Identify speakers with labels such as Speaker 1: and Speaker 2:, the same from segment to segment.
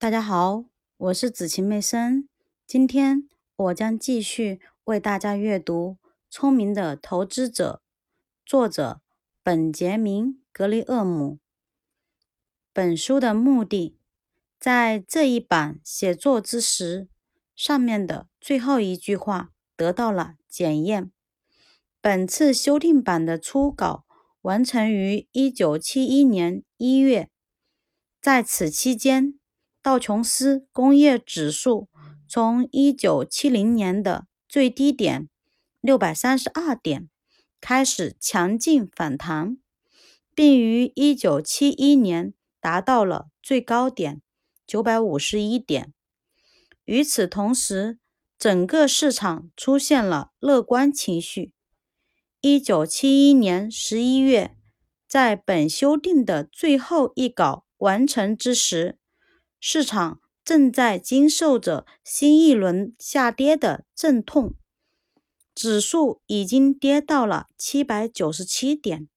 Speaker 1: 大家好，我是子晴妹生。今天我将继续为大家阅读《聪明的投资者》，作者本杰明·格雷厄姆。本书的目的，在这一版写作之时，上面的最后一句话得到了检验。本次修订版的初稿完成于一九七一年一月，在此期间。道琼斯工业指数从一九七零年的最低点六百三十二点开始强劲反弹，并于一九七一年达到了最高点九百五十一点。与此同时，整个市场出现了乐观情绪。一九七一年十一月，在本修订的最后一稿完成之时。市场正在经受着新一轮下跌的阵痛，指数已经跌到了七百九十七点，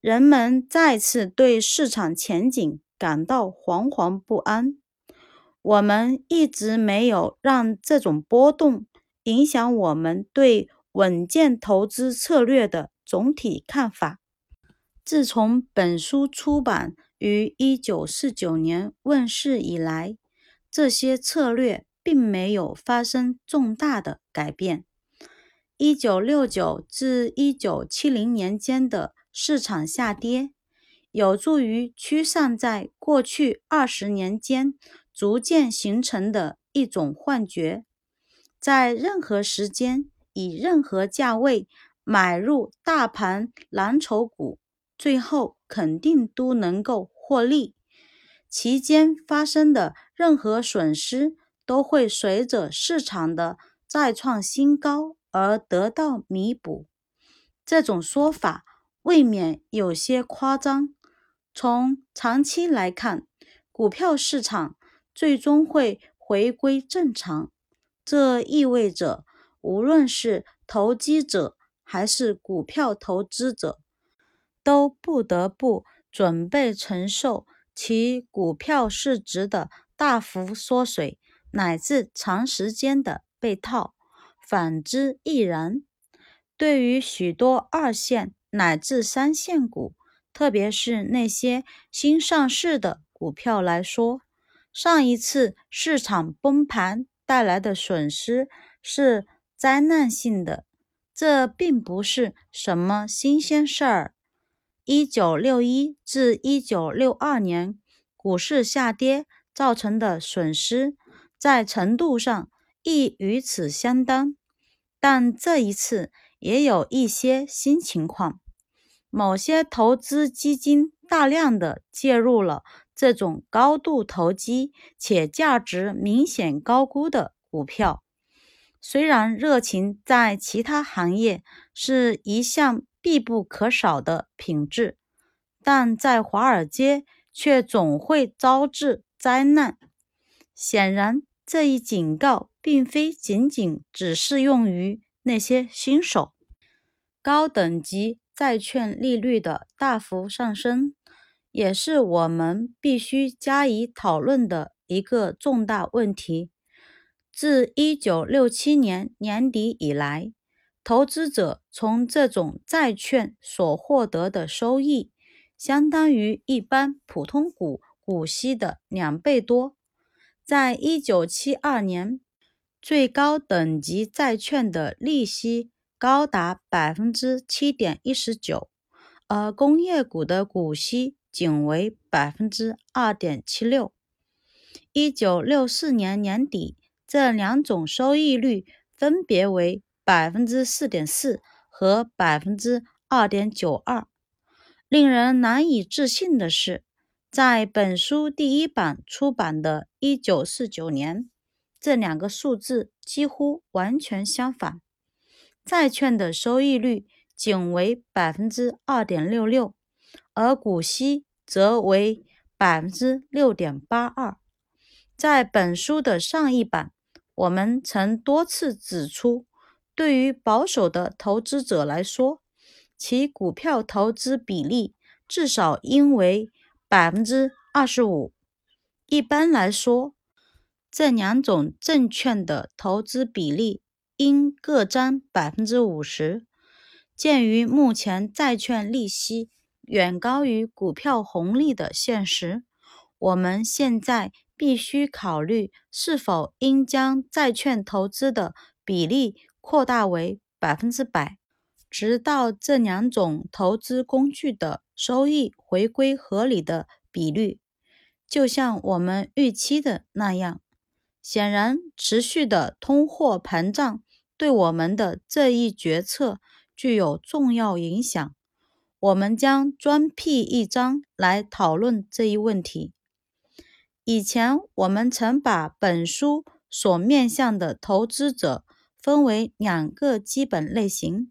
Speaker 1: 人们再次对市场前景感到惶惶不安。我们一直没有让这种波动影响我们对稳健投资策略的总体看法。自从本书出版。于一九四九年问世以来，这些策略并没有发生重大的改变。一九六九至一九七零年间的市场下跌，有助于驱散在过去二十年间逐渐形成的一种幻觉：在任何时间以任何价位买入大盘蓝筹股。最后肯定都能够获利，其间发生的任何损失都会随着市场的再创新高而得到弥补。这种说法未免有些夸张。从长期来看，股票市场最终会回归正常。这意味着，无论是投机者还是股票投资者。都不得不准备承受其股票市值的大幅缩水，乃至长时间的被套。反之亦然。对于许多二线乃至三线股，特别是那些新上市的股票来说，上一次市场崩盘带来的损失是灾难性的。这并不是什么新鲜事儿。一九六一至一九六二年股市下跌造成的损失，在程度上亦与此相当。但这一次也有一些新情况，某些投资基金大量的介入了这种高度投机且价值明显高估的股票。虽然热情在其他行业是一项。必不可少的品质，但在华尔街却总会招致灾难。显然，这一警告并非仅仅只适用于那些新手。高等级债券利率的大幅上升，也是我们必须加以讨论的一个重大问题。自一九六七年年底以来。投资者从这种债券所获得的收益，相当于一般普通股股息的两倍多。在一九七二年，最高等级债券的利息高达百分之七点一十九，而工业股的股息仅为百分之二点七六。一九六四年年底，这两种收益率分别为。百分之四点四和百分之二点九二。令人难以置信的是，在本书第一版出版的一九四九年，这两个数字几乎完全相反。债券的收益率仅为百分之二点六六，而股息则为百分之六点八二。在本书的上一版，我们曾多次指出。对于保守的投资者来说，其股票投资比例至少应为百分之二十五。一般来说，这两种证券的投资比例应各占百分之五十。鉴于目前债券利息远高于股票红利的现实，我们现在必须考虑是否应将债券投资的比例扩大为百分之百，直到这两种投资工具的收益回归合理的比率。就像我们预期的那样，显然，持续的通货膨胀对我们的这一决策。具有重要影响。我们将专辟一章来讨论这一问题。以前我们曾把本书所面向的投资者分为两个基本类型：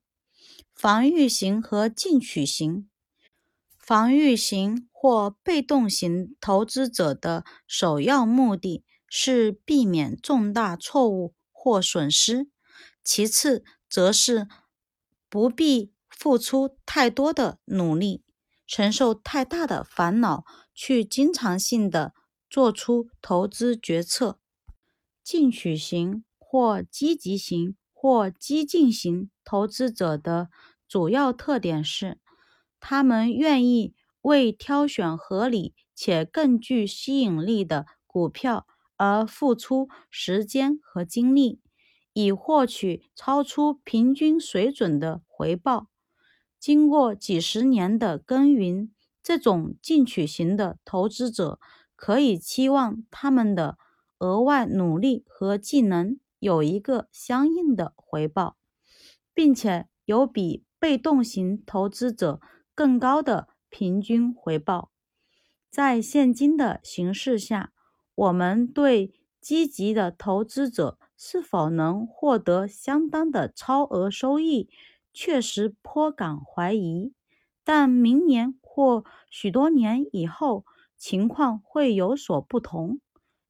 Speaker 1: 防御型和进取型。防御型或被动型投资者的首要目的是避免重大错误或损失，其次则是。不必付出太多的努力，承受太大的烦恼，去经常性的做出投资决策。进取型或积极型或激进型投资者的主要特点是，他们愿意为挑选合理且更具吸引力的股票而付出时间和精力。以获取超出平均水准的回报。经过几十年的耕耘，这种进取型的投资者可以期望他们的额外努力和技能有一个相应的回报，并且有比被动型投资者更高的平均回报。在现今的形势下，我们对积极的投资者。是否能获得相当的超额收益，确实颇感怀疑。但明年或许多年以后，情况会有所不同。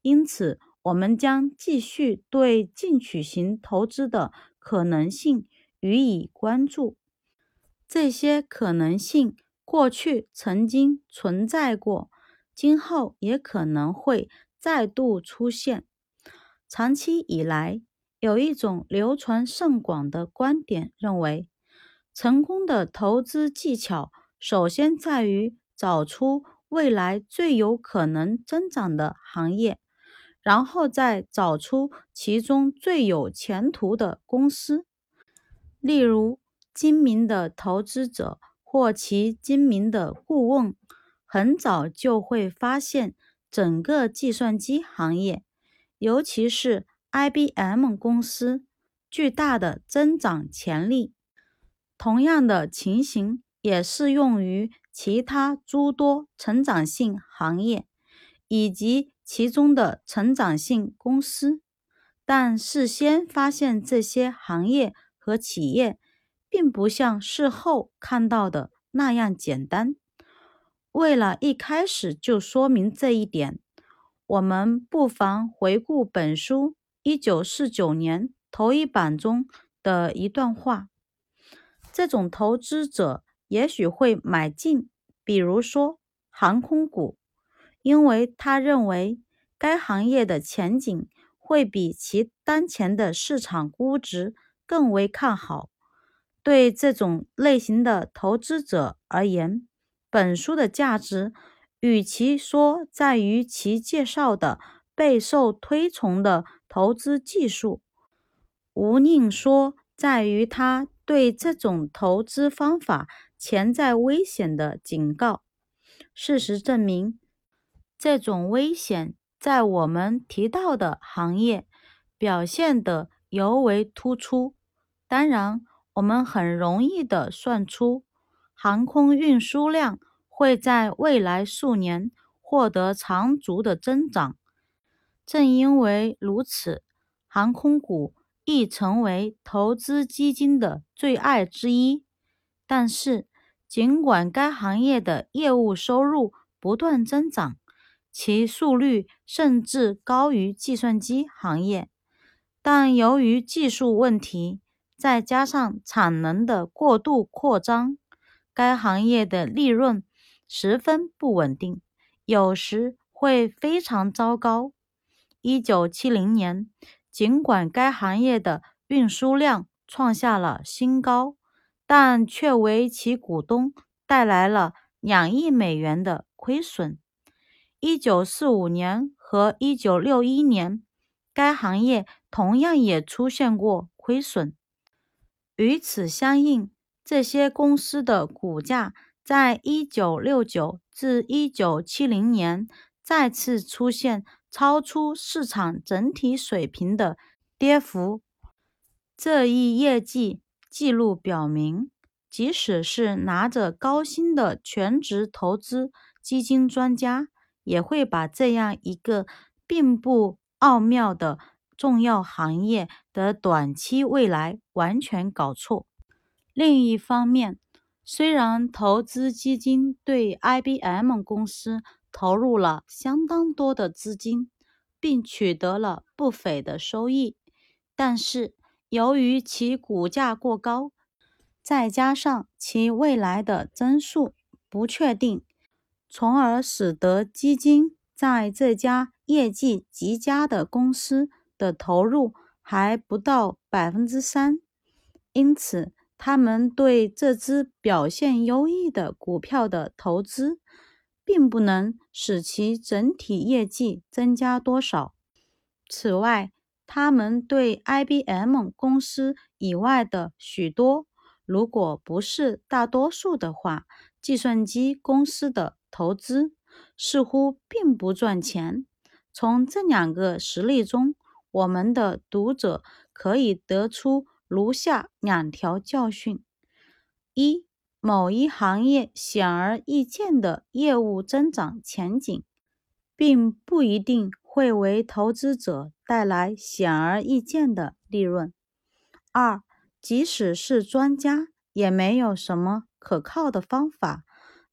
Speaker 1: 因此，我们将继续对进取型投资的可能性予以关注。这些可能性过去曾经存在过，今后也可能会再度出现。长期以来，有一种流传甚广的观点认为，成功的投资技巧首先在于找出未来最有可能增长的行业，然后再找出其中最有前途的公司。例如，精明的投资者或其精明的顾问，很早就会发现整个计算机行业。尤其是 IBM 公司巨大的增长潜力，同样的情形也适用于其他诸多成长性行业以及其中的成长性公司。但事先发现这些行业和企业，并不像事后看到的那样简单。为了一开始就说明这一点。我们不妨回顾本书一九四九年头一版中的一段话：这种投资者也许会买进，比如说航空股，因为他认为该行业的前景会比其当前的市场估值更为看好。对这种类型的投资者而言，本书的价值。与其说在于其介绍的备受推崇的投资技术，无宁说在于他对这种投资方法潜在危险的警告。事实证明，这种危险在我们提到的行业表现得尤为突出。当然，我们很容易地算出航空运输量。会在未来数年获得长足的增长。正因为如此，航空股亦成为投资基金的最爱之一。但是，尽管该行业的业务收入不断增长，其速率甚至高于计算机行业，但由于技术问题，再加上产能的过度扩张，该行业的利润。十分不稳定，有时会非常糟糕。一九七零年，尽管该行业的运输量创下了新高，但却为其股东带来了两亿美元的亏损。一九四五年和一九六一年，该行业同样也出现过亏损。与此相应，这些公司的股价在一九六九至一九七零年再次出现超出市场整体水平的跌幅。这一业绩记录表明，即使是拿着高薪的全职投资基金专家。也会把这样一个并不奥妙的重要行业的短期未来完全搞错。另一方面，虽然投资基金对 IBM 公司投入了相当多的资金，并取得了不菲的收益，但是由于其股价过高，再加上其未来的增速不确定。从而使得基金在这家业绩极佳的公司的投入还不到百分之三，因此他们对这只表现优异的股票的投资，并不能使其整体业绩增加多少。此外，他们对 IBM 公司以外的许多，如果不是大多数的话，计算机公司的。投资似乎并不赚钱。从这两个实例中，我们的读者可以得出如下两条教训：一、某一行业显而易见的业务增长前景，并不一定会为投资者带来显而易见的利润；二、即使是专家，也没有什么可靠的方法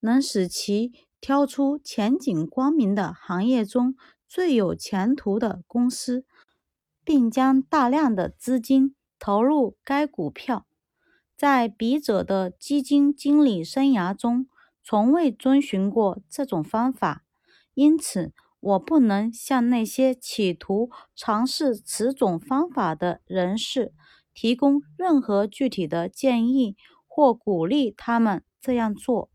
Speaker 1: 能使其。挑出前景光明的行业中最有前途的公司，并将大量的资金投入该股票。在笔者的基金经理生涯中，从未遵循过这种方法，因此我不能向那些企图尝试此种方法的人士提供任何具体的建议或鼓励他们这样做。